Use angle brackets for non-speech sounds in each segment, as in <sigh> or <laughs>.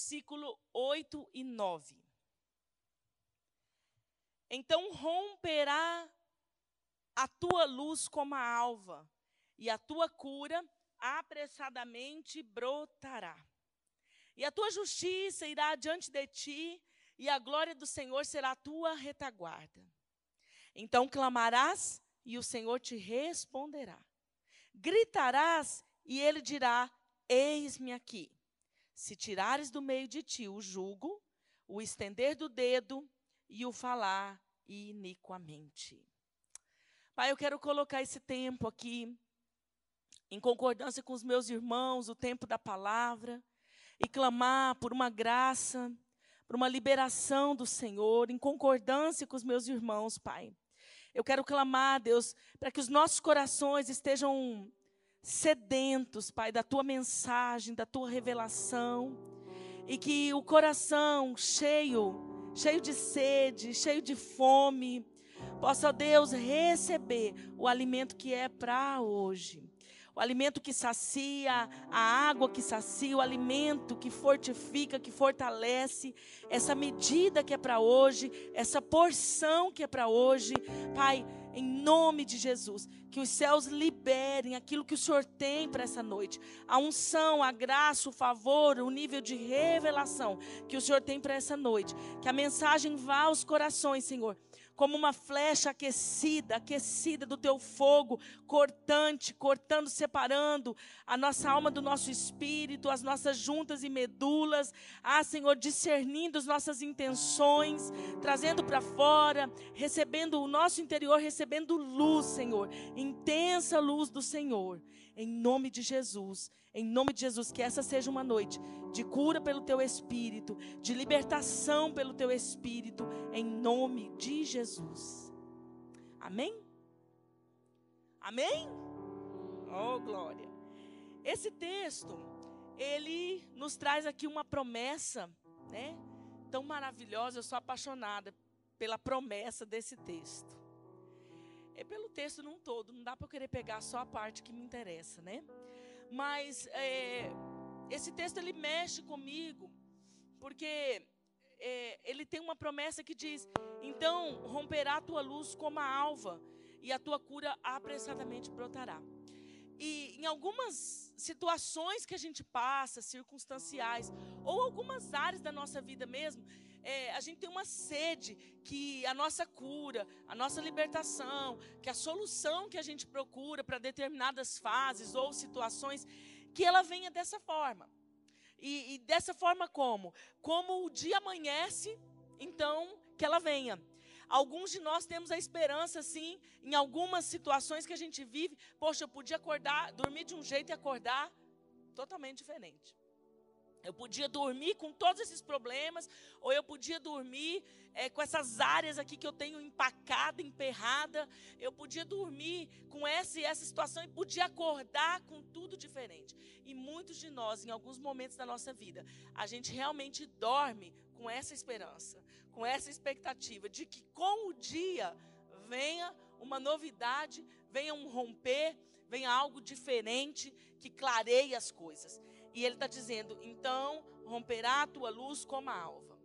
Versículo 8 e 9. Então romperá a tua luz como a alva, e a tua cura apressadamente brotará. E a tua justiça irá diante de ti, e a glória do Senhor será a tua retaguarda. Então clamarás, e o Senhor te responderá. Gritarás, e ele dirá: Eis-me aqui. Se tirares do meio de ti o jugo, o estender do dedo e o falar iniquamente. Pai, eu quero colocar esse tempo aqui em concordância com os meus irmãos, o tempo da palavra, e clamar por uma graça, por uma liberação do Senhor, em concordância com os meus irmãos, Pai. Eu quero clamar, Deus, para que os nossos corações estejam sedentos, Pai, da tua mensagem, da tua revelação, e que o coração cheio, cheio de sede, cheio de fome, possa, Deus, receber o alimento que é para hoje. O alimento que sacia, a água que sacia, o alimento que fortifica, que fortalece, essa medida que é para hoje, essa porção que é para hoje, Pai, em nome de Jesus, que os céus liberem aquilo que o Senhor tem para essa noite, a unção, a graça, o favor, o nível de revelação que o Senhor tem para essa noite, que a mensagem vá aos corações, Senhor como uma flecha aquecida, aquecida do teu fogo, cortante, cortando, separando a nossa alma do nosso espírito, as nossas juntas e medulas. Ah, Senhor, discernindo as nossas intenções, trazendo para fora, recebendo o nosso interior, recebendo luz, Senhor, intensa luz do Senhor. Em nome de Jesus, em nome de Jesus, que essa seja uma noite de cura pelo teu espírito, de libertação pelo teu espírito, em nome de Jesus. Amém? Amém? Oh, glória. Esse texto, ele nos traz aqui uma promessa, né? Tão maravilhosa, eu sou apaixonada pela promessa desse texto. É pelo texto num todo, não dá para eu querer pegar só a parte que me interessa, né? Mas é, esse texto ele mexe comigo, porque é, ele tem uma promessa que diz: Então romperá a tua luz como a alva, e a tua cura apressadamente brotará. E em algumas situações que a gente passa, circunstanciais, ou algumas áreas da nossa vida mesmo, é, a gente tem uma sede que a nossa cura, a nossa libertação, que a solução que a gente procura para determinadas fases ou situações, que ela venha dessa forma. E, e dessa forma como? Como o dia amanhece, então que ela venha. Alguns de nós temos a esperança, sim, em algumas situações que a gente vive. Poxa, eu podia acordar, dormir de um jeito e acordar totalmente diferente. Eu podia dormir com todos esses problemas, ou eu podia dormir é, com essas áreas aqui que eu tenho empacada, emperrada. Eu podia dormir com essa e essa situação e podia acordar com tudo diferente. E muitos de nós, em alguns momentos da nossa vida, a gente realmente dorme com essa esperança, com essa expectativa de que com o dia venha uma novidade, venha um romper, venha algo diferente que clareie as coisas. E ele está dizendo: então romperá a tua luz como a alva.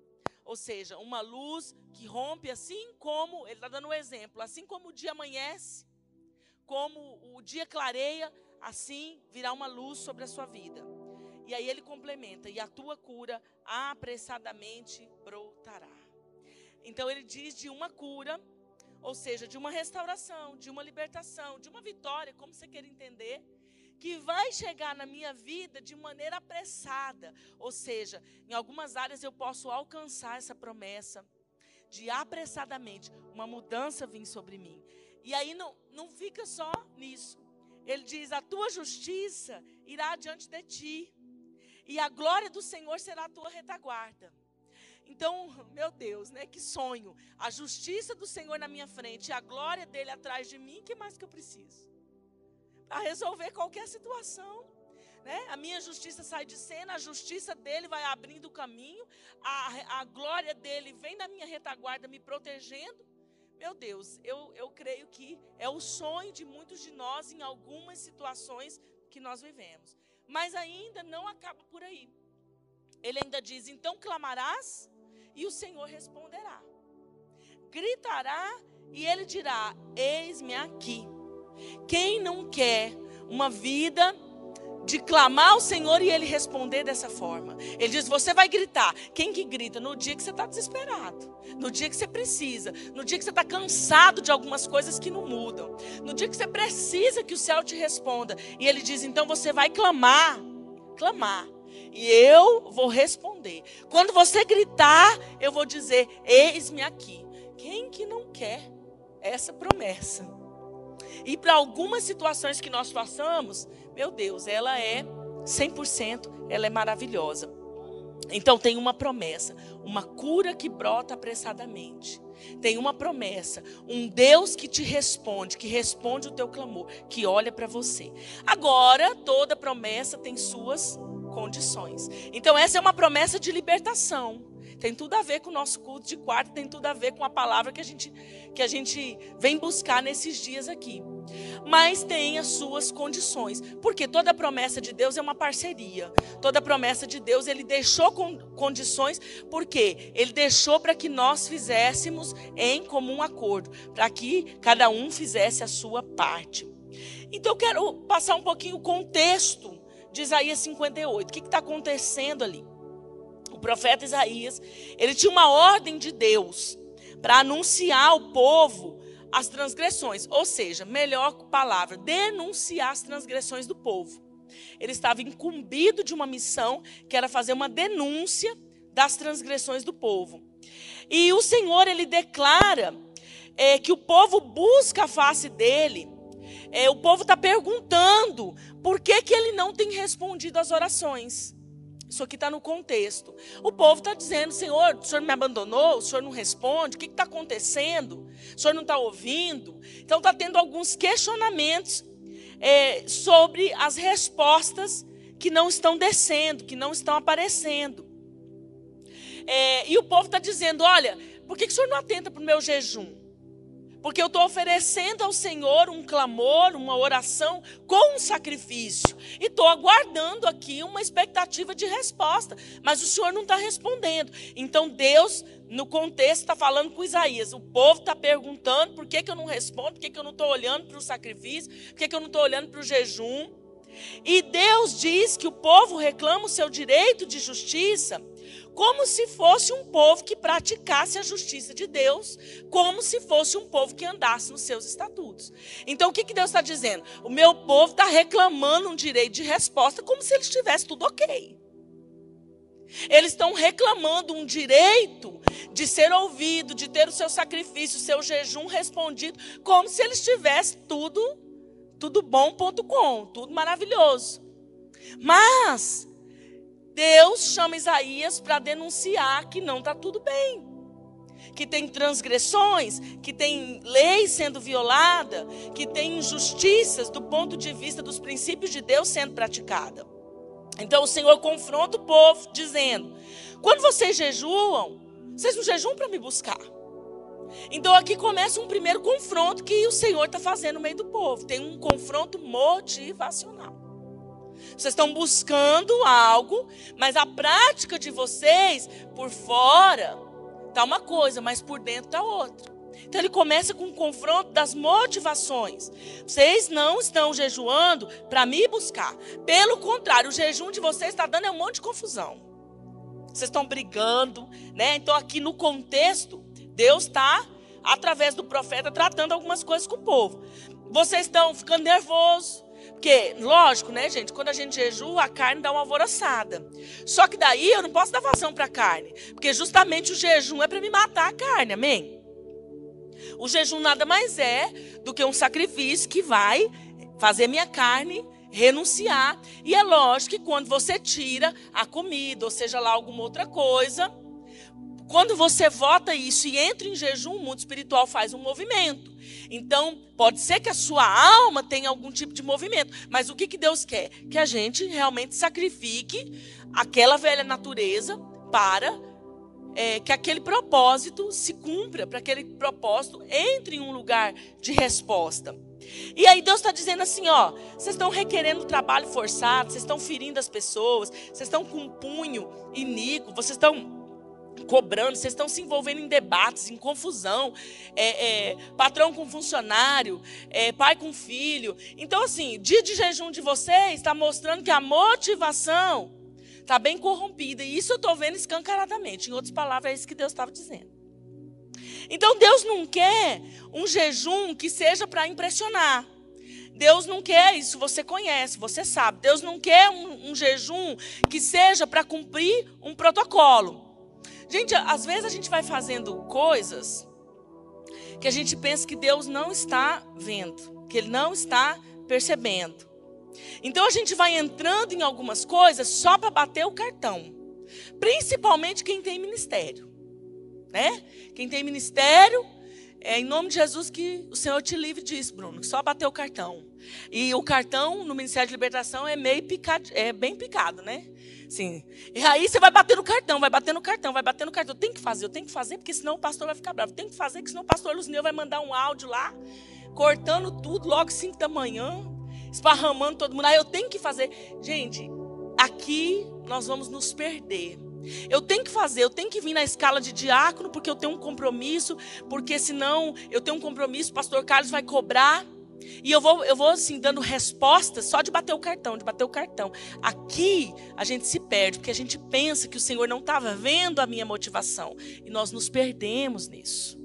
Ou seja, uma luz que rompe assim como, ele está dando um exemplo, assim como o dia amanhece, como o dia clareia, assim virá uma luz sobre a sua vida. E aí ele complementa: e a tua cura apressadamente brotará. Então ele diz de uma cura, ou seja, de uma restauração, de uma libertação, de uma vitória, como você quer entender que vai chegar na minha vida de maneira apressada. Ou seja, em algumas áreas eu posso alcançar essa promessa de apressadamente uma mudança vir sobre mim. E aí não, não fica só nisso. Ele diz: a tua justiça irá diante de ti. e a glória do Senhor será a tua retaguarda. Então, meu Deus, né? Que sonho. A justiça do Senhor na minha frente e a glória dele atrás de mim, que mais que eu preciso? Para resolver qualquer situação. Né? A minha justiça sai de cena, a justiça dele vai abrindo o caminho, a, a glória dele vem na minha retaguarda me protegendo. Meu Deus, eu, eu creio que é o sonho de muitos de nós em algumas situações que nós vivemos. Mas ainda não acaba por aí. Ele ainda diz: então clamarás e o Senhor responderá. Gritará e ele dirá: Eis-me aqui. Quem não quer uma vida de clamar ao Senhor e ele responder dessa forma. Ele diz: Você vai gritar. Quem que grita? No dia que você está desesperado, no dia que você precisa, no dia que você está cansado de algumas coisas que não mudam, no dia que você precisa que o céu te responda. E ele diz: Então você vai clamar, clamar. E eu vou responder. Quando você gritar, eu vou dizer: Eis-me aqui. Quem que não quer essa promessa? E para algumas situações que nós passamos, meu Deus, ela é 100%, ela é maravilhosa. Então tem uma promessa, uma cura que brota apressadamente. Tem uma promessa, um Deus que te responde, que responde o teu clamor, que olha para você. Agora, toda promessa tem suas condições. Então essa é uma promessa de libertação. Tem tudo a ver com o nosso culto de quarto, tem tudo a ver com a palavra que a gente que a gente vem buscar nesses dias aqui mas tem as suas condições. Porque toda promessa de Deus é uma parceria. Toda promessa de Deus, ele deixou condições, porque ele deixou para que nós fizéssemos em comum acordo, para que cada um fizesse a sua parte. Então eu quero passar um pouquinho o contexto de Isaías 58. O que está acontecendo ali? O profeta Isaías, ele tinha uma ordem de Deus para anunciar ao povo as transgressões, ou seja, melhor palavra, denunciar as transgressões do povo. Ele estava incumbido de uma missão que era fazer uma denúncia das transgressões do povo. E o Senhor ele declara é, que o povo busca a face dele. É, o povo está perguntando por que, que ele não tem respondido às orações. Isso aqui está no contexto. O povo está dizendo: Senhor, o senhor me abandonou, o senhor não responde, o que está acontecendo? O senhor não está ouvindo? Então está tendo alguns questionamentos é, sobre as respostas que não estão descendo, que não estão aparecendo. É, e o povo está dizendo: Olha, por que, que o senhor não atenta para o meu jejum? Porque eu estou oferecendo ao Senhor um clamor, uma oração com um sacrifício. E estou aguardando aqui uma expectativa de resposta. Mas o Senhor não está respondendo. Então Deus, no contexto, está falando com Isaías. O povo está perguntando por que, que eu não respondo, por que, que eu não estou olhando para o sacrifício, por que, que eu não estou olhando para o jejum. E Deus diz que o povo reclama o seu direito de justiça como se fosse um povo que praticasse a justiça de Deus, como se fosse um povo que andasse nos seus estatutos. Então, o que, que Deus está dizendo? O meu povo está reclamando um direito de resposta como se eles tivessem tudo ok. Eles estão reclamando um direito de ser ouvido, de ter o seu sacrifício, o seu jejum respondido, como se eles tivessem tudo, tudo bom.com, tudo maravilhoso. Mas Deus chama Isaías para denunciar que não está tudo bem. Que tem transgressões, que tem lei sendo violada, que tem injustiças do ponto de vista dos princípios de Deus sendo praticada. Então o Senhor confronta o povo, dizendo: quando vocês jejuam, vocês não jejuam para me buscar. Então aqui começa um primeiro confronto que o Senhor está fazendo no meio do povo. Tem um confronto motivacional. Vocês estão buscando algo, mas a prática de vocês, por fora, está uma coisa, mas por dentro está outra. Então ele começa com um confronto das motivações. Vocês não estão jejuando para me buscar. Pelo contrário, o jejum de vocês está dando um monte de confusão. Vocês estão brigando, né? Então aqui no contexto, Deus está através do profeta tratando algumas coisas com o povo. Vocês estão ficando nervosos. Porque, lógico, né, gente? Quando a gente jejua, a carne dá uma alvoroçada. Só que daí eu não posso dar vazão para a carne. Porque justamente o jejum é para me matar a carne, amém? O jejum nada mais é do que um sacrifício que vai fazer minha carne renunciar. E é lógico que quando você tira a comida, ou seja lá alguma outra coisa, quando você vota isso e entra em jejum, o mundo espiritual faz um movimento. Então, pode ser que a sua alma tenha algum tipo de movimento, mas o que, que Deus quer? Que a gente realmente sacrifique aquela velha natureza para é, que aquele propósito se cumpra, para que aquele propósito entre em um lugar de resposta. E aí Deus está dizendo assim, ó, vocês estão requerendo trabalho forçado, vocês estão ferindo as pessoas, vocês estão com um punho iníquo, vocês estão cobrando, vocês estão se envolvendo em debates, em confusão, é, é, patrão com funcionário, é, pai com filho. Então, assim, dia de jejum de vocês está mostrando que a motivação está bem corrompida. E isso eu estou vendo escancaradamente. Em outras palavras, é isso que Deus estava dizendo. Então, Deus não quer um jejum que seja para impressionar. Deus não quer isso, você conhece, você sabe. Deus não quer um, um jejum que seja para cumprir um protocolo. Gente, às vezes a gente vai fazendo coisas que a gente pensa que Deus não está vendo, que Ele não está percebendo. Então a gente vai entrando em algumas coisas só para bater o cartão. Principalmente quem tem ministério. Né? Quem tem ministério, é em nome de Jesus que o Senhor te livre disso, Bruno. Só bater o cartão. E o cartão no Ministério de Libertação é meio picado, é bem picado, né? Sim. E aí você vai bater no cartão, vai bater no cartão, vai bater no cartão. Tem que fazer, eu tenho que fazer, porque senão o pastor vai ficar bravo. Tem que fazer, porque senão o pastor Luzineu vai mandar um áudio lá, cortando tudo logo 5 da manhã, esparramando todo mundo. Aí eu tenho que fazer. Gente, aqui nós vamos nos perder. Eu tenho que fazer, eu tenho que vir na escala de diácono, porque eu tenho um compromisso, porque senão eu tenho um compromisso, o pastor Carlos vai cobrar. E eu vou, eu vou assim, dando respostas só de bater o cartão, de bater o cartão. Aqui a gente se perde, porque a gente pensa que o Senhor não estava vendo a minha motivação. E nós nos perdemos nisso.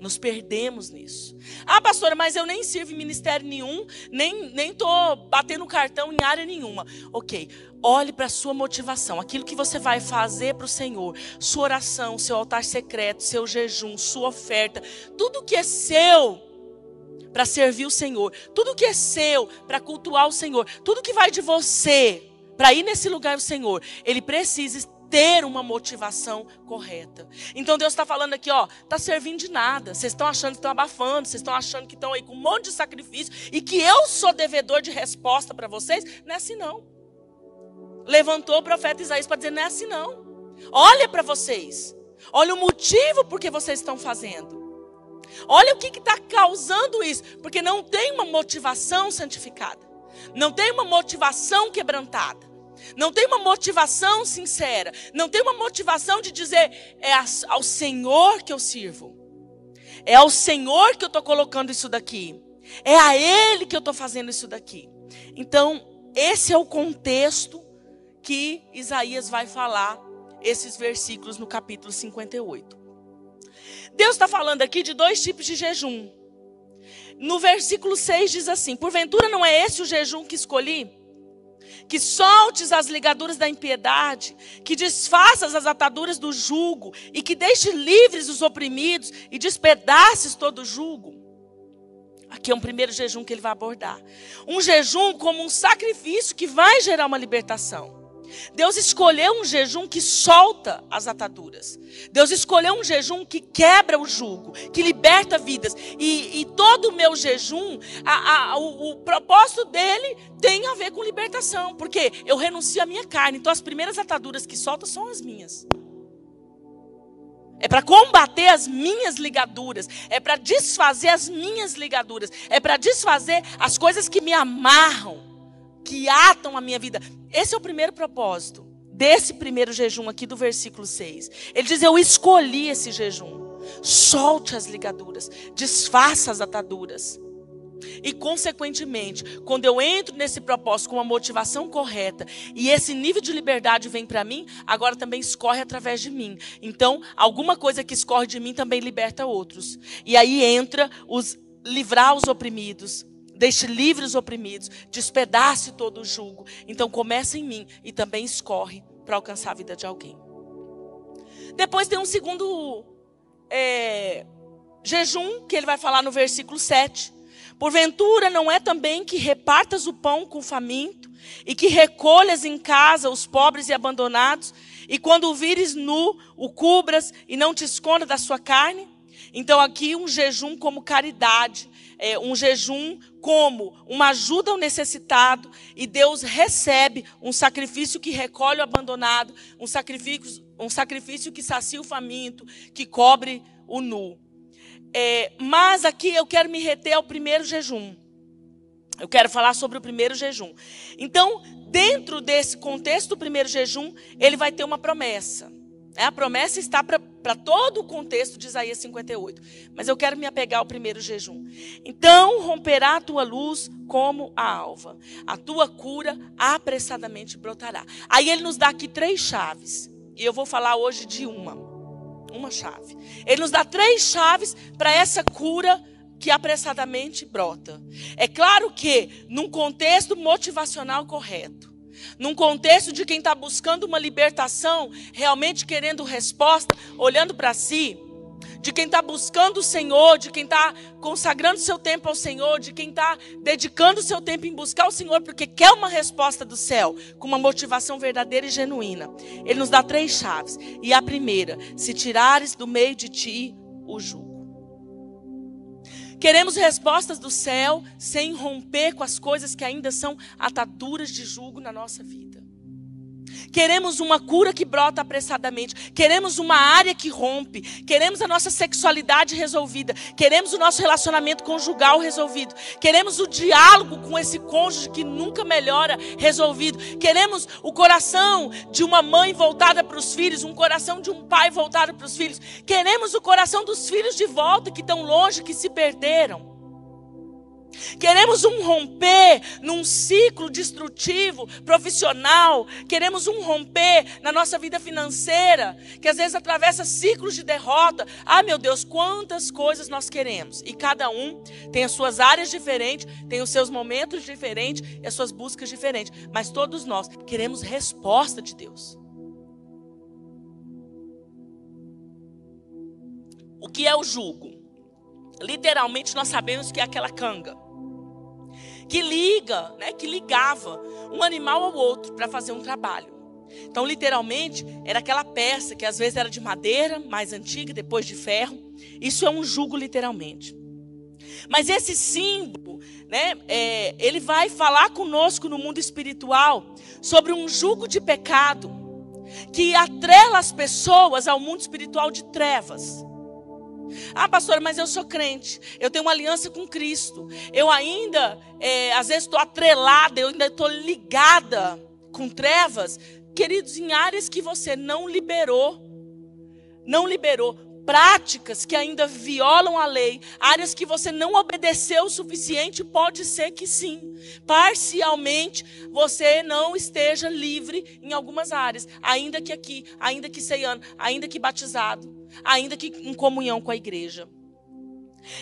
Nos perdemos nisso. Ah, pastora, mas eu nem sirvo em ministério nenhum, nem nem tô batendo cartão em área nenhuma. OK. Olhe para a sua motivação, aquilo que você vai fazer para o Senhor, sua oração, seu altar secreto, seu jejum, sua oferta, tudo que é seu para servir o Senhor, tudo que é seu para cultuar o Senhor, tudo que vai de você para ir nesse lugar do Senhor, ele precisa ter uma motivação correta. Então Deus está falando aqui, ó, tá servindo de nada. Vocês estão achando que estão abafando, vocês estão achando que estão aí com um monte de sacrifício e que eu sou devedor de resposta para vocês. Não é assim não. Levantou o profeta Isaías para dizer não é assim não. Olha para vocês. Olha o motivo por que vocês estão fazendo. Olha o que está causando isso, porque não tem uma motivação santificada, não tem uma motivação quebrantada, não tem uma motivação sincera, não tem uma motivação de dizer é ao Senhor que eu sirvo, é ao Senhor que eu estou colocando isso daqui, é a Ele que eu estou fazendo isso daqui. Então, esse é o contexto que Isaías vai falar esses versículos no capítulo 58. Deus está falando aqui de dois tipos de jejum. No versículo 6 diz assim: Porventura não é esse o jejum que escolhi? Que soltes as ligaduras da impiedade, que desfaças as ataduras do jugo, e que deixes livres os oprimidos, e despedaces todo o jugo. Aqui é um primeiro jejum que ele vai abordar. Um jejum como um sacrifício que vai gerar uma libertação. Deus escolheu um jejum que solta as ataduras. Deus escolheu um jejum que quebra o jugo, que liberta vidas. E, e todo o meu jejum, a, a, o, o, propósito dele tem a ver com libertação. Porque eu renuncio à minha carne. Então as primeiras ataduras que solta são as minhas. É para combater as minhas ligaduras. É para desfazer as minhas ligaduras. É para desfazer as coisas que me amarram que atam a minha vida. Esse é o primeiro propósito desse primeiro jejum aqui do versículo 6. Ele diz: Eu escolhi esse jejum. Solte as ligaduras, desfaça as ataduras. E, consequentemente, quando eu entro nesse propósito com uma motivação correta e esse nível de liberdade vem para mim, agora também escorre através de mim. Então, alguma coisa que escorre de mim também liberta outros. E aí entra os livrar os oprimidos, Deixe livres os oprimidos, despedace todo o jugo. Então começa em mim e também escorre para alcançar a vida de alguém. Depois tem um segundo é, jejum que ele vai falar no versículo 7. Porventura não é também que repartas o pão com o faminto e que recolhas em casa os pobres e abandonados, e quando o vires nu, o cubras e não te esconda da sua carne? Então aqui um jejum como caridade, é, um jejum como uma ajuda ao necessitado, e Deus recebe um sacrifício que recolhe o abandonado, um sacrifício, um sacrifício que sacia o faminto, que cobre o nu. É, mas aqui eu quero me reter ao primeiro jejum. Eu quero falar sobre o primeiro jejum. Então, dentro desse contexto do primeiro jejum, ele vai ter uma promessa. É, a promessa está para todo o contexto de Isaías 58. Mas eu quero me apegar ao primeiro jejum. Então romperá a tua luz como a alva, a tua cura apressadamente brotará. Aí ele nos dá aqui três chaves. E eu vou falar hoje de uma uma chave. Ele nos dá três chaves para essa cura que apressadamente brota. É claro que, num contexto motivacional correto, num contexto de quem está buscando uma libertação, realmente querendo resposta, olhando para si, de quem está buscando o Senhor, de quem está consagrando seu tempo ao Senhor, de quem está dedicando seu tempo em buscar o Senhor, porque quer uma resposta do céu, com uma motivação verdadeira e genuína. Ele nos dá três chaves. E a primeira: se tirares do meio de ti o jugo. Queremos respostas do céu sem romper com as coisas que ainda são ataduras de jugo na nossa vida. Queremos uma cura que brota apressadamente. Queremos uma área que rompe. Queremos a nossa sexualidade resolvida. Queremos o nosso relacionamento conjugal resolvido. Queremos o diálogo com esse cônjuge que nunca melhora resolvido. Queremos o coração de uma mãe voltada para os filhos, um coração de um pai voltado para os filhos. Queremos o coração dos filhos de volta que estão longe, que se perderam. Queremos um romper num ciclo destrutivo, profissional. Queremos um romper na nossa vida financeira, que às vezes atravessa ciclos de derrota. Ah, meu Deus, quantas coisas nós queremos. E cada um tem as suas áreas diferentes, tem os seus momentos diferentes e as suas buscas diferentes. Mas todos nós queremos resposta de Deus. O que é o jugo? Literalmente nós sabemos que é aquela canga que liga, né, que ligava um animal ao outro para fazer um trabalho. Então, literalmente, era aquela peça que às vezes era de madeira, mais antiga, depois de ferro. Isso é um jugo, literalmente. Mas esse símbolo, né, é, ele vai falar conosco no mundo espiritual sobre um jugo de pecado que atrela as pessoas ao mundo espiritual de trevas. Ah, pastora, mas eu sou crente. Eu tenho uma aliança com Cristo. Eu ainda, é, às vezes, estou atrelada, eu ainda estou ligada com trevas. Queridos, em áreas que você não liberou. Não liberou práticas que ainda violam a lei, áreas que você não obedeceu o suficiente, pode ser que sim. Parcialmente você não esteja livre em algumas áreas, ainda que aqui, ainda que ceiano, ainda que batizado, ainda que em comunhão com a igreja.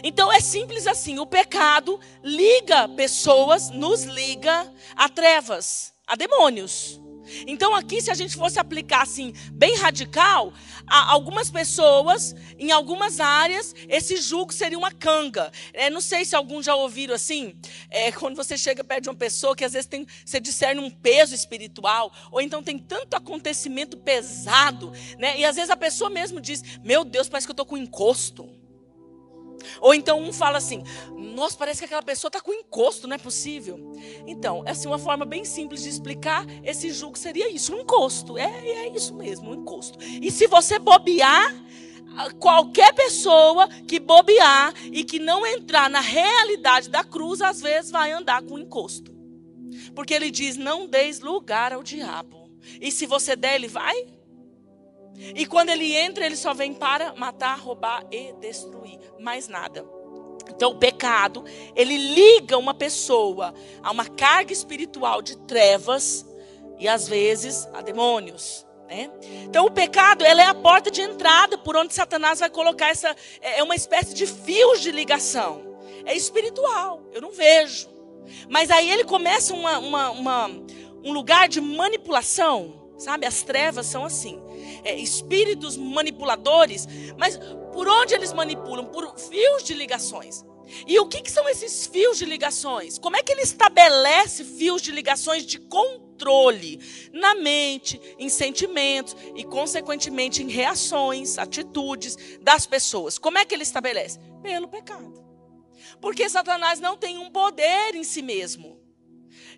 Então é simples assim, o pecado liga pessoas, nos liga a trevas, a demônios. Então, aqui, se a gente fosse aplicar assim, bem radical, algumas pessoas, em algumas áreas, esse jugo seria uma canga. É, não sei se alguns já ouviram assim, é, <laughs> quando você chega perto de uma pessoa que às vezes tem, você discerne um peso espiritual, ou então tem tanto acontecimento pesado, né? E às vezes a pessoa mesmo diz: Meu Deus, parece que eu estou com encosto. Ou então um fala assim: nossa, parece que aquela pessoa está com encosto, não é possível. Então, é assim, uma forma bem simples de explicar esse jugo seria isso: um encosto. É, é isso mesmo, um encosto. E se você bobear, qualquer pessoa que bobear e que não entrar na realidade da cruz, às vezes vai andar com encosto. Porque ele diz: não deis lugar ao diabo. E se você der, ele vai e quando ele entra, ele só vem para matar, roubar e destruir. Mais nada. Então, o pecado, ele liga uma pessoa a uma carga espiritual de trevas e às vezes a demônios. Né? Então, o pecado, ela é a porta de entrada por onde Satanás vai colocar essa. É, é uma espécie de fios de ligação. É espiritual, eu não vejo. Mas aí ele começa uma, uma, uma um lugar de manipulação, sabe? As trevas são assim é, espíritos manipuladores, mas por onde eles manipulam? Por fios de ligações. E o que, que, são esses fios de ligações? Como é que ele estabelece fios de ligações de controle na mente, em sentimentos e, consequentemente, em reações, atitudes das pessoas? Como é que ele estabelece? Pelo pecado. Porque Satanás não tem um poder em si mesmo.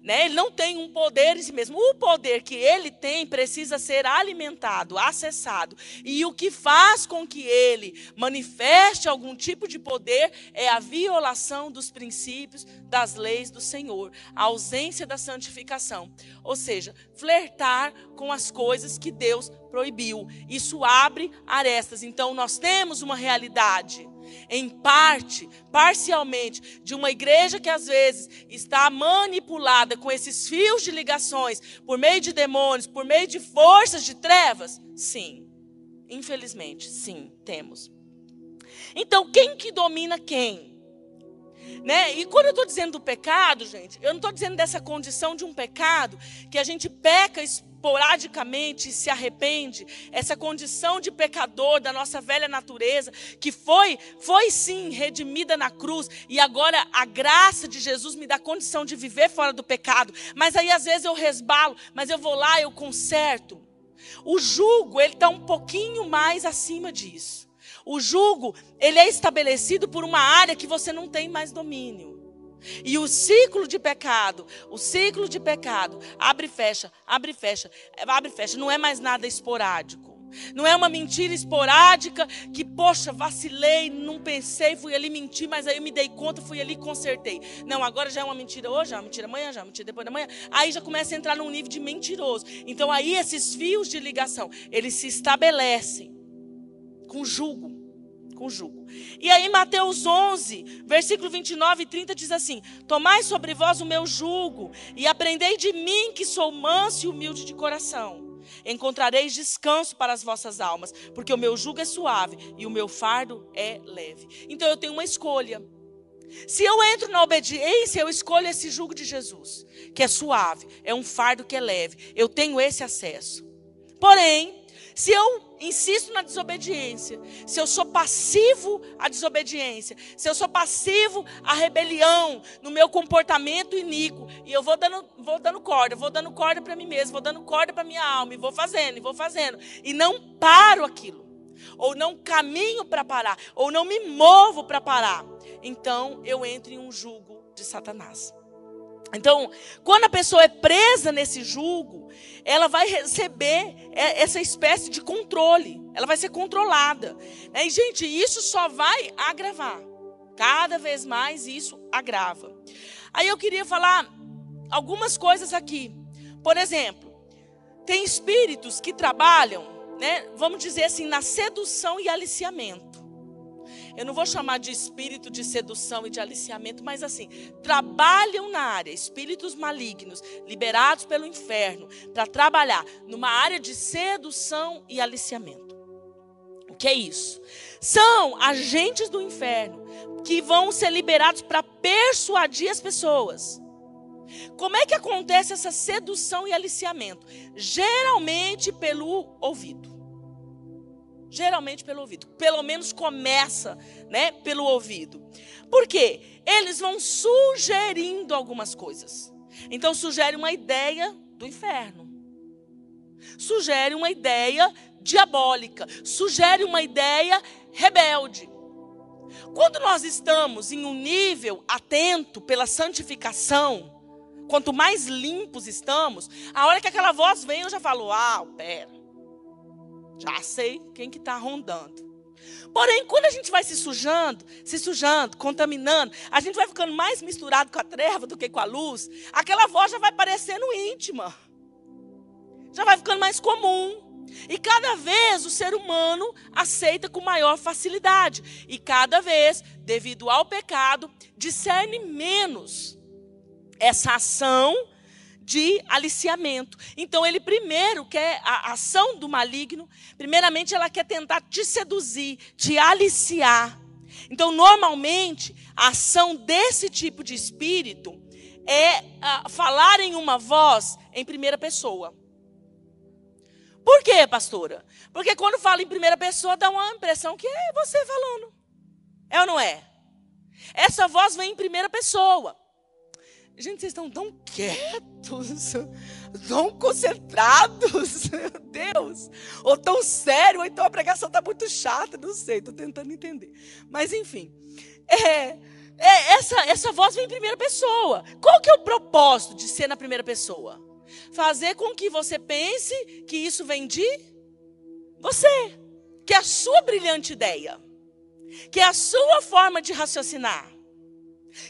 Né? Ele não tem um poder em si mesmo. O poder que ele tem precisa ser alimentado, acessado. E o que faz com que ele manifeste algum tipo de poder é a violação dos princípios, das leis do Senhor, a ausência da santificação. Ou seja, flertar com as coisas que Deus proibiu. Isso abre arestas. Então, nós temos uma realidade em parte, parcialmente, de uma igreja que às vezes está manipulada com esses fios de ligações por meio de demônios, por meio de forças de trevas? Sim. Infelizmente, sim, temos. Então, quem que domina quem? Né? E quando eu estou dizendo do pecado, gente, eu não estou dizendo dessa condição de um pecado que a gente peca esporadicamente se arrepende, essa condição de pecador da nossa velha natureza, que foi, foi sim redimida na cruz, e agora a graça de Jesus me dá condição de viver fora do pecado. Mas aí às vezes eu resbalo, mas eu vou lá, eu conserto. O jugo, ele está um pouquinho mais acima disso. O jugo, ele é estabelecido por uma área que você não tem mais domínio. E o ciclo de pecado, o ciclo de pecado, abre e fecha, abre e fecha, abre e fecha, não é mais nada esporádico. Não é uma mentira esporádica que, poxa, vacilei, não pensei, fui ali mentir, mas aí eu me dei conta, fui ali e consertei. Não, agora já é uma mentira hoje, já é uma mentira amanhã, já é uma mentira depois da manhã. Aí já começa a entrar num nível de mentiroso. Então aí esses fios de ligação, eles se estabelecem com julgo com jugo. E aí, Mateus 11, versículo 29 e 30 diz assim: Tomai sobre vós o meu jugo e aprendei de mim, que sou manso e humilde de coração. Encontrareis descanso para as vossas almas, porque o meu jugo é suave e o meu fardo é leve. Então eu tenho uma escolha. Se eu entro na obediência, eu escolho esse jugo de Jesus, que é suave, é um fardo que é leve. Eu tenho esse acesso. Porém, se eu insisto na desobediência, se eu sou passivo à desobediência, se eu sou passivo à rebelião, no meu comportamento iníquo, e eu vou dando, vou dando corda, vou dando corda para mim mesmo, vou dando corda para minha alma, e vou fazendo, e vou fazendo, e não paro aquilo, ou não caminho para parar, ou não me movo para parar, então eu entro em um jugo de Satanás. Então, quando a pessoa é presa nesse julgo, ela vai receber essa espécie de controle. Ela vai ser controlada. E, gente, isso só vai agravar. Cada vez mais isso agrava. Aí eu queria falar algumas coisas aqui. Por exemplo, tem espíritos que trabalham, né, vamos dizer assim, na sedução e aliciamento eu não vou chamar de espírito de sedução e de aliciamento, mas assim, trabalham na área, espíritos malignos, liberados pelo inferno, para trabalhar numa área de sedução e aliciamento. O que é isso? São agentes do inferno que vão ser liberados para persuadir as pessoas. Como é que acontece essa sedução e aliciamento? Geralmente pelo ouvido. Geralmente pelo ouvido. Pelo menos começa, né, pelo ouvido. Por quê? Eles vão sugerindo algumas coisas. Então sugere uma ideia do inferno. Sugere uma ideia diabólica, sugere uma ideia rebelde. Quando nós estamos em um nível atento pela santificação, quanto mais limpos estamos, a hora que aquela voz vem, eu já falo: "Ah, pera. Já sei quem que está rondando. Porém, quando a gente vai se sujando, se sujando, contaminando, a gente vai ficando mais misturado com a treva do que com a luz, aquela voz já vai parecendo íntima. Já vai ficando mais comum. E cada vez o ser humano aceita com maior facilidade. E cada vez, devido ao pecado, discerne menos essa ação de aliciamento. Então ele primeiro quer a ação do maligno, primeiramente ela quer tentar te seduzir, te aliciar. Então normalmente a ação desse tipo de espírito é uh, falar em uma voz em primeira pessoa. Por quê, pastora? Porque quando fala em primeira pessoa dá uma impressão que é você falando. É ou não é? Essa voz vem em primeira pessoa. Gente, vocês estão tão quietos, <laughs> tão concentrados, <laughs> meu Deus. Ou tão sério, ou então a pregação está muito chata, não sei, estou tentando entender. Mas enfim, é, é, essa, essa voz vem em primeira pessoa. Qual que é o propósito de ser na primeira pessoa? Fazer com que você pense que isso vem de você, que é a sua brilhante ideia, que é a sua forma de raciocinar,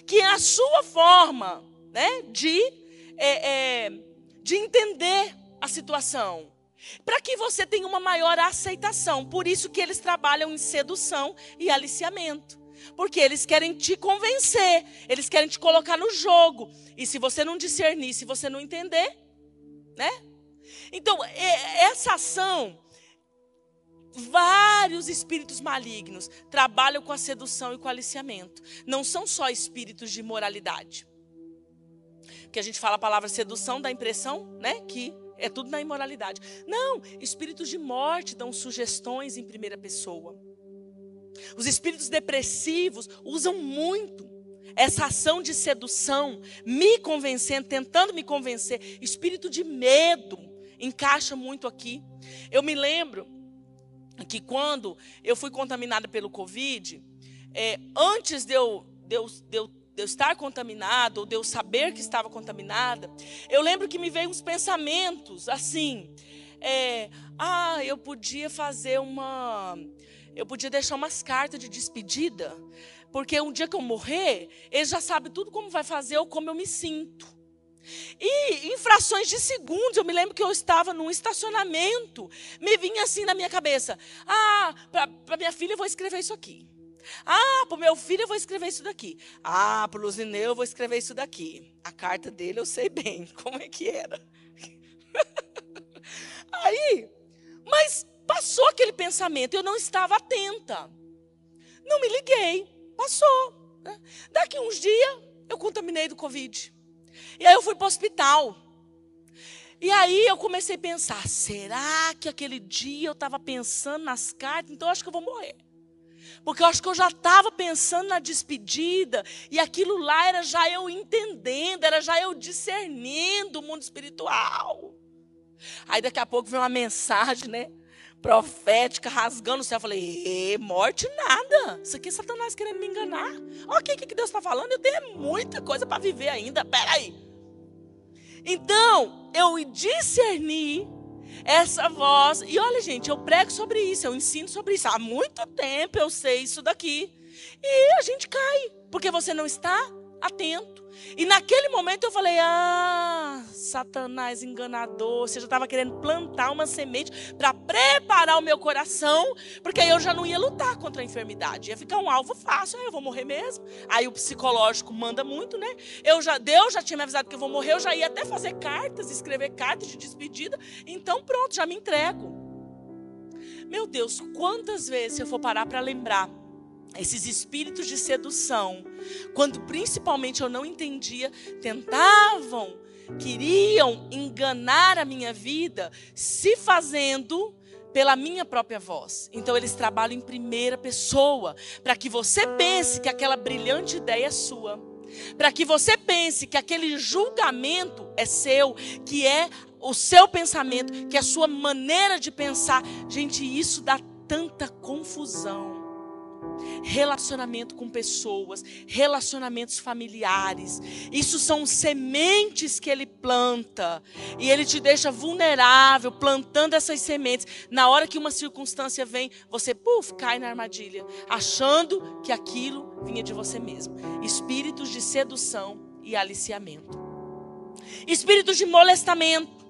que é a sua forma né, de, é, é, de entender a situação. Para que você tenha uma maior aceitação. Por isso que eles trabalham em sedução e aliciamento. Porque eles querem te convencer, eles querem te colocar no jogo. E se você não discernir, se você não entender, né? Então, essa ação, vários espíritos malignos trabalham com a sedução e com o aliciamento. Não são só espíritos de moralidade que a gente fala a palavra sedução, dá a impressão, né, que é tudo na imoralidade. Não, espíritos de morte dão sugestões em primeira pessoa. Os espíritos depressivos usam muito essa ação de sedução, me convencendo, tentando me convencer. Espírito de medo encaixa muito aqui. Eu me lembro que quando eu fui contaminada pelo Covid, é, antes de eu, de eu, de eu de eu estar contaminado, ou de eu saber que estava contaminada, eu lembro que me veio uns pensamentos assim: é, ah, eu podia fazer uma. Eu podia deixar umas cartas de despedida, porque um dia que eu morrer, ele já sabe tudo como vai fazer ou como eu me sinto. E em frações de segundos, eu me lembro que eu estava num estacionamento, me vinha assim na minha cabeça: ah, para minha filha eu vou escrever isso aqui. Ah, para o meu filho eu vou escrever isso daqui. Ah, para o Luzineu eu vou escrever isso daqui. A carta dele eu sei bem <laughs> como é que era. <laughs> Aí, mas passou aquele pensamento, eu não estava atenta. Não me liguei, passou. Né? Daqui uns dias eu contaminei do Covid. E aí eu fui para o hospital. E aí eu comecei a pensar: será que aquele dia eu estava pensando nas cartas? Então eu acho que eu vou morrer. Porque eu acho que eu já estava pensando na despedida, e aquilo lá era já eu entendendo, era já eu discernindo o mundo espiritual. Aí daqui a pouco veio uma mensagem, né? Profética, rasgando o céu. Eu falei, morte nada. Isso aqui é Satanás querendo me enganar. Olha o que, que Deus está falando. Eu tenho muita coisa para viver ainda. Peraí. Então, eu discerni essa voz. E olha, gente, eu prego sobre isso, eu ensino sobre isso. Há muito tempo eu sei isso daqui. E a gente cai, porque você não está atento. E naquele momento eu falei: Ah, Satanás enganador. Você já estava querendo plantar uma semente para preparar o meu coração, porque aí eu já não ia lutar contra a enfermidade. Ia ficar um alvo fácil. Aí eu vou morrer mesmo. Aí o psicológico manda muito, né? Eu já, Deus já tinha me avisado que eu vou morrer. Eu já ia até fazer cartas, escrever cartas de despedida. Então pronto, já me entrego. Meu Deus, quantas vezes eu for parar para lembrar esses espíritos de sedução, quando principalmente eu não entendia, tentavam, queriam enganar a minha vida, se fazendo pela minha própria voz. Então eles trabalham em primeira pessoa, para que você pense que aquela brilhante ideia é sua. Para que você pense que aquele julgamento é seu, que é o seu pensamento, que é a sua maneira de pensar. Gente, isso dá tanta confusão relacionamento com pessoas, relacionamentos familiares. Isso são sementes que ele planta e ele te deixa vulnerável plantando essas sementes. Na hora que uma circunstância vem, você puf, cai na armadilha, achando que aquilo vinha de você mesmo. Espíritos de sedução e aliciamento. Espíritos de molestamento.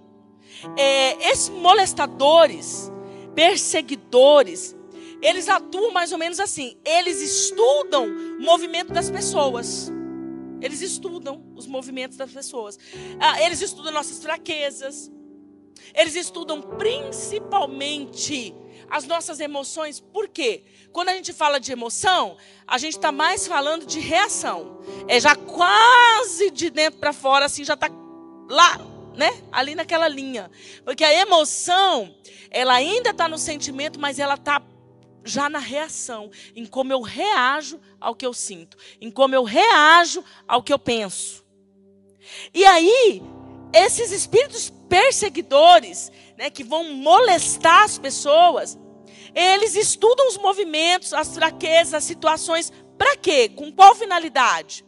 É, esses molestadores, perseguidores, eles atuam mais ou menos assim. Eles estudam o movimento das pessoas. Eles estudam os movimentos das pessoas. Ah, eles estudam nossas fraquezas. Eles estudam principalmente as nossas emoções. Por quê? Quando a gente fala de emoção, a gente está mais falando de reação. É já quase de dentro para fora, assim, já está lá, né? Ali naquela linha. Porque a emoção, ela ainda está no sentimento, mas ela está já na reação, em como eu reajo ao que eu sinto, em como eu reajo ao que eu penso. E aí, esses espíritos perseguidores, né, que vão molestar as pessoas, eles estudam os movimentos, as fraquezas, as situações, para quê? Com qual finalidade?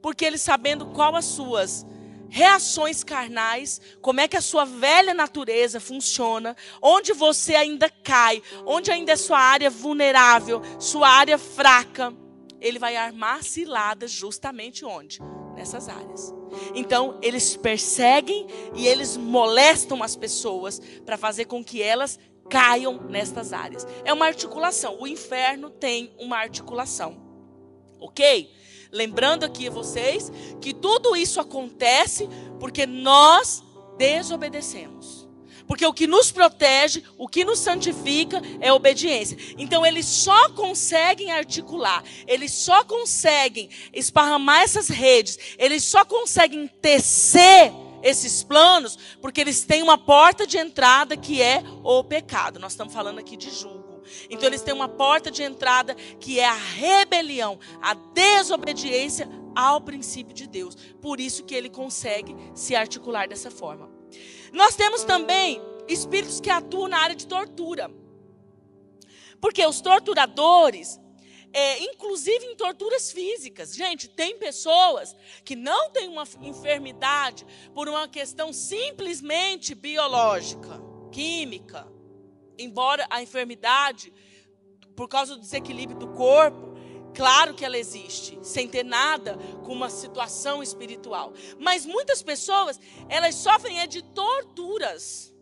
Porque eles sabendo qual as suas reações carnais, como é que a sua velha natureza funciona, onde você ainda cai, onde ainda é sua área vulnerável, sua área fraca, ele vai armar ciladas justamente onde? Nessas áreas. Então, eles perseguem e eles molestam as pessoas para fazer com que elas caiam nestas áreas. É uma articulação. O inferno tem uma articulação. Ok? Lembrando aqui a vocês que tudo isso acontece porque nós desobedecemos. Porque o que nos protege, o que nos santifica é obediência. Então eles só conseguem articular, eles só conseguem esparramar essas redes, eles só conseguem tecer esses planos porque eles têm uma porta de entrada que é o pecado. Nós estamos falando aqui de julgo. Então eles têm uma porta de entrada que é a rebelião, a desobediência ao princípio de Deus. Por isso que ele consegue se articular dessa forma. Nós temos também espíritos que atuam na área de tortura. Porque os torturadores, é, inclusive em torturas físicas. Gente, tem pessoas que não têm uma enfermidade por uma questão simplesmente biológica, química. Embora a enfermidade, por causa do desequilíbrio do corpo, claro que ela existe, sem ter nada com uma situação espiritual. Mas muitas pessoas, elas sofrem é de torturas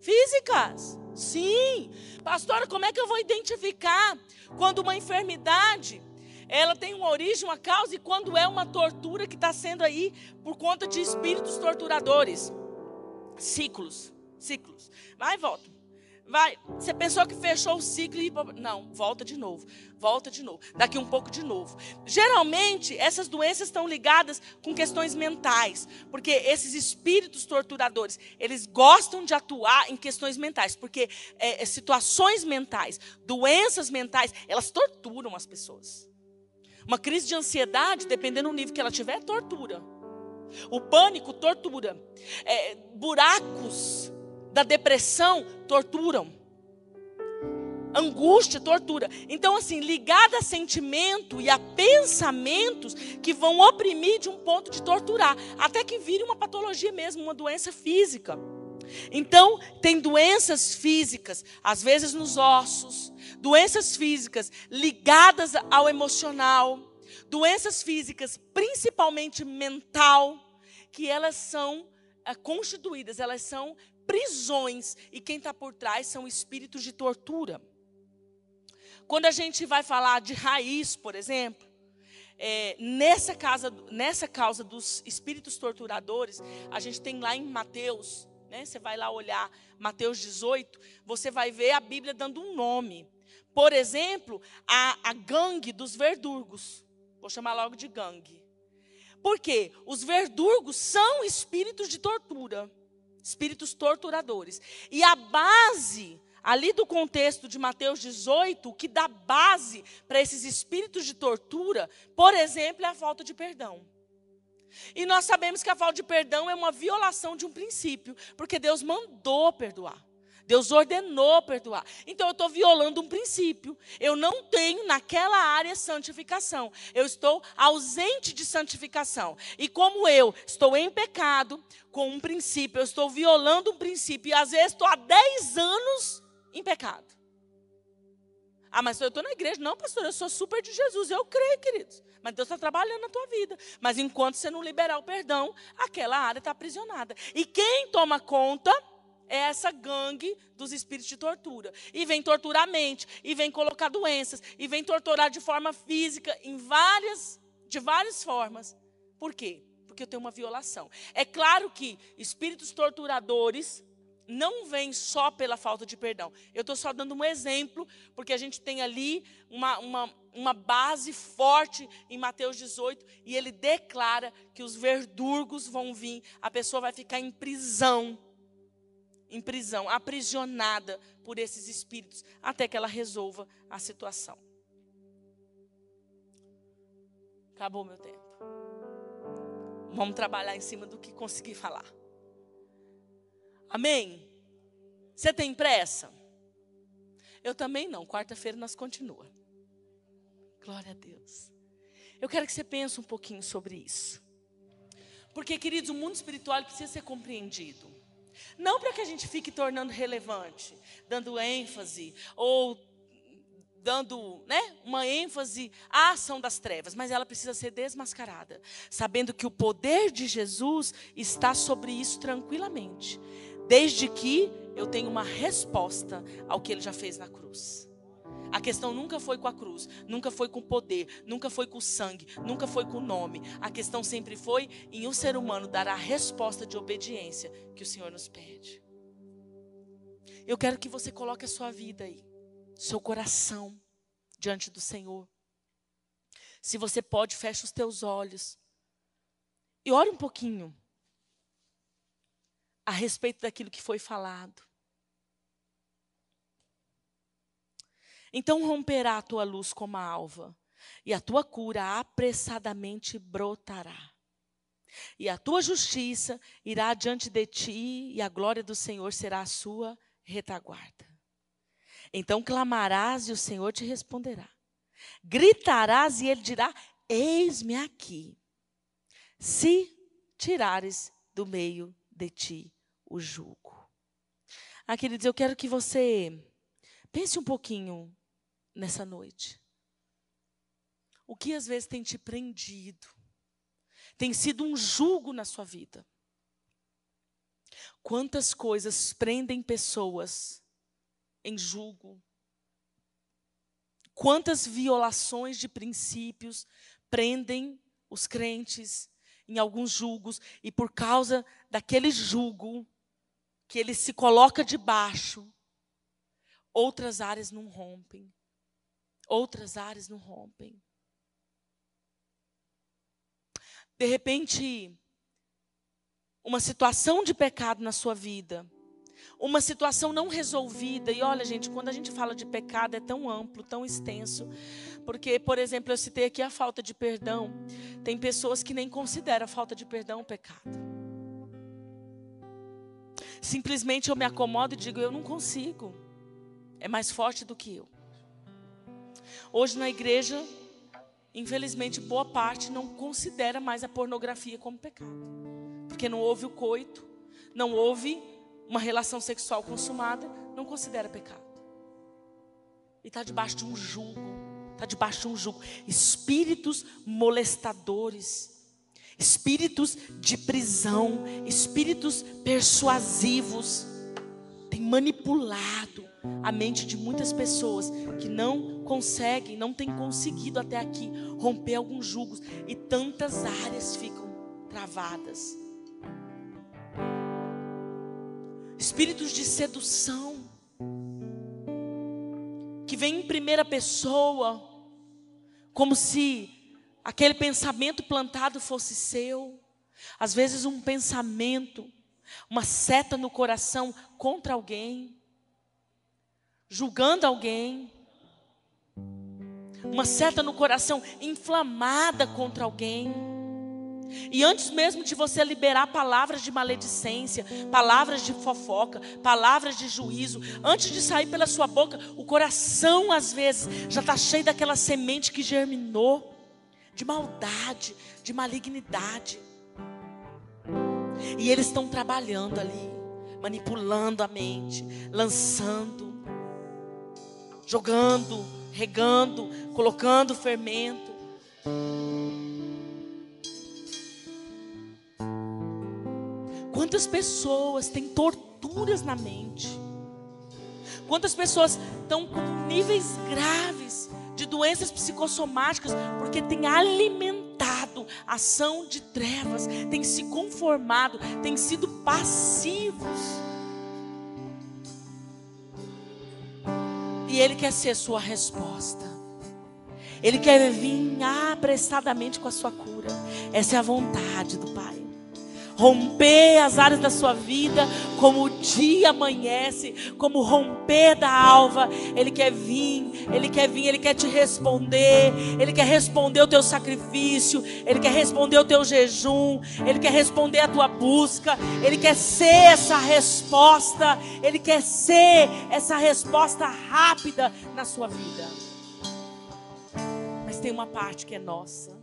físicas. Sim. Pastora, como é que eu vou identificar quando uma enfermidade ela tem uma origem, uma causa, e quando é uma tortura que está sendo aí por conta de espíritos torturadores? Ciclos, ciclos. Vai e volta. Vai, você pensou que fechou o ciclo e não, volta de novo, volta de novo, daqui um pouco de novo. Geralmente essas doenças estão ligadas com questões mentais, porque esses espíritos torturadores eles gostam de atuar em questões mentais, porque é, é, situações mentais, doenças mentais, elas torturam as pessoas. Uma crise de ansiedade, dependendo do nível que ela tiver, tortura. O pânico tortura. É, buracos da depressão torturam. Angústia, tortura. Então, assim, ligada a sentimento e a pensamentos que vão oprimir de um ponto de torturar, até que vire uma patologia mesmo, uma doença física. Então, tem doenças físicas, às vezes nos ossos, doenças físicas ligadas ao emocional, doenças físicas, principalmente mental, que elas são é, constituídas, elas são prisões e quem está por trás são espíritos de tortura. Quando a gente vai falar de raiz, por exemplo, é, nessa, casa, nessa causa dos espíritos torturadores, a gente tem lá em Mateus, né, você vai lá olhar Mateus 18, você vai ver a Bíblia dando um nome. Por exemplo, a, a gangue dos verdurgos. Vou chamar logo de gangue. Por quê? Os verdurgos são espíritos de tortura espíritos torturadores. E a base, ali do contexto de Mateus 18, o que dá base para esses espíritos de tortura, por exemplo, é a falta de perdão. E nós sabemos que a falta de perdão é uma violação de um princípio, porque Deus mandou perdoar. Deus ordenou perdoar. Então eu estou violando um princípio. Eu não tenho naquela área santificação. Eu estou ausente de santificação. E como eu estou em pecado com um princípio, eu estou violando um princípio. E às vezes estou há 10 anos em pecado. Ah, mas eu estou na igreja. Não, pastor, eu sou super de Jesus. Eu creio, queridos. Mas Deus está trabalhando na tua vida. Mas enquanto você não liberar o perdão, aquela área está aprisionada. E quem toma conta é essa gangue dos espíritos de tortura. E vem torturar a mente, e vem colocar doenças, e vem torturar de forma física, em várias, de várias formas. Por quê? Porque eu tenho uma violação. É claro que espíritos torturadores não vêm só pela falta de perdão. Eu estou só dando um exemplo, porque a gente tem ali uma, uma, uma base forte em Mateus 18, e ele declara que os verdurgos vão vir, a pessoa vai ficar em prisão em prisão, aprisionada por esses espíritos, até que ela resolva a situação. Acabou meu tempo. Vamos trabalhar em cima do que consegui falar. Amém? Você tem pressa? Eu também não. Quarta-feira nós continua. Glória a Deus. Eu quero que você pense um pouquinho sobre isso. Porque, queridos, o mundo espiritual precisa ser compreendido. Não para que a gente fique tornando relevante, dando ênfase ou dando né, uma ênfase à ação das trevas, mas ela precisa ser desmascarada, sabendo que o poder de Jesus está sobre isso tranquilamente, desde que eu tenha uma resposta ao que ele já fez na cruz. A questão nunca foi com a cruz, nunca foi com o poder, nunca foi com o sangue, nunca foi com o nome. A questão sempre foi em um ser humano dar a resposta de obediência que o Senhor nos pede. Eu quero que você coloque a sua vida aí, seu coração diante do Senhor. Se você pode, feche os teus olhos e ore um pouquinho a respeito daquilo que foi falado. Então romperá a tua luz como a alva, e a tua cura apressadamente brotará. E a tua justiça irá diante de ti, e a glória do Senhor será a sua retaguarda. Então clamarás e o Senhor te responderá. Gritarás e ele dirá: Eis-me aqui. Se tirares do meio de ti o jugo. Ah, queridos, eu quero que você pense um pouquinho nessa noite? O que às vezes tem te prendido? Tem sido um jugo na sua vida? Quantas coisas prendem pessoas em julgo? Quantas violações de princípios prendem os crentes em alguns julgos e por causa daquele julgo que ele se coloca debaixo, outras áreas não rompem. Outras áreas não rompem. De repente, uma situação de pecado na sua vida, uma situação não resolvida. E olha, gente, quando a gente fala de pecado é tão amplo, tão extenso, porque, por exemplo, eu citei aqui a falta de perdão. Tem pessoas que nem consideram a falta de perdão um pecado. Simplesmente eu me acomodo e digo, eu não consigo. É mais forte do que eu. Hoje na igreja, infelizmente, boa parte não considera mais a pornografia como pecado. Porque não houve o coito, não houve uma relação sexual consumada, não considera pecado. E está debaixo de um jugo, está debaixo de um jugo. Espíritos molestadores, espíritos de prisão, espíritos persuasivos, têm manipulado a mente de muitas pessoas que não conseguem, não têm conseguido até aqui romper alguns julgos e tantas áreas ficam travadas. Espíritos de sedução que vêm em primeira pessoa, como se aquele pensamento plantado fosse seu. Às vezes um pensamento, uma seta no coração contra alguém julgando alguém, uma seta no coração inflamada contra alguém. E antes mesmo de você liberar palavras de maledicência, palavras de fofoca, palavras de juízo, antes de sair pela sua boca, o coração às vezes já está cheio daquela semente que germinou, de maldade, de malignidade. E eles estão trabalhando ali, manipulando a mente, lançando jogando, regando, colocando fermento. Quantas pessoas têm torturas na mente? Quantas pessoas estão com níveis graves de doenças psicossomáticas porque têm alimentado ação de trevas, têm se conformado, têm sido passivos. Ele quer ser sua resposta. Ele quer vir apressadamente com a sua cura. Essa é a vontade do Pai. Romper as áreas da sua vida, como o dia amanhece, como romper da alva. Ele quer vir, ele quer vir, ele quer te responder, ele quer responder o teu sacrifício, ele quer responder o teu jejum, ele quer responder a tua busca, ele quer ser essa resposta, ele quer ser essa resposta rápida na sua vida. Mas tem uma parte que é nossa: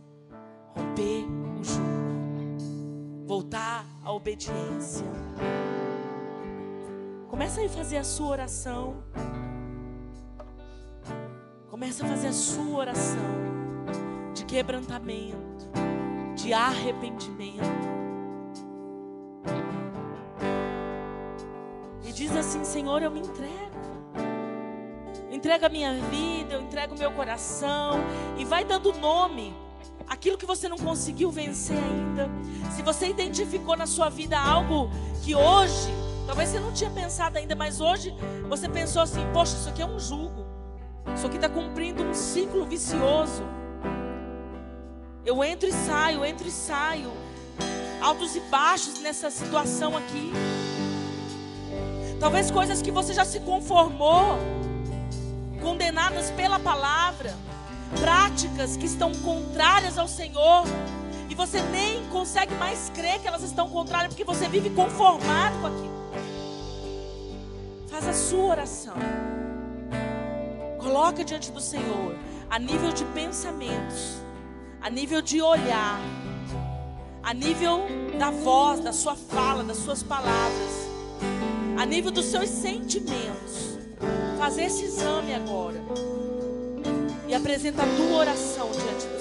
romper voltar à obediência. Começa a fazer a sua oração. Começa a fazer a sua oração de quebrantamento, de arrependimento. E diz assim: Senhor, eu me entrego. Entrega a minha vida, eu entrego o meu coração. E vai dando nome aquilo que você não conseguiu vencer ainda. Se você identificou na sua vida algo que hoje, talvez você não tinha pensado ainda, mas hoje você pensou assim: poxa, isso aqui é um jugo. Isso aqui está cumprindo um ciclo vicioso. Eu entro e saio, entro e saio. Altos e baixos nessa situação aqui. Talvez coisas que você já se conformou, condenadas pela palavra práticas que estão contrárias ao Senhor. E você nem consegue mais crer que elas estão contrárias, porque você vive conformado com aquilo. Faz a sua oração. Coloca diante do Senhor, a nível de pensamentos, a nível de olhar, a nível da voz, da sua fala, das suas palavras, a nível dos seus sentimentos. Fazer esse exame agora e apresenta a tua oração diante do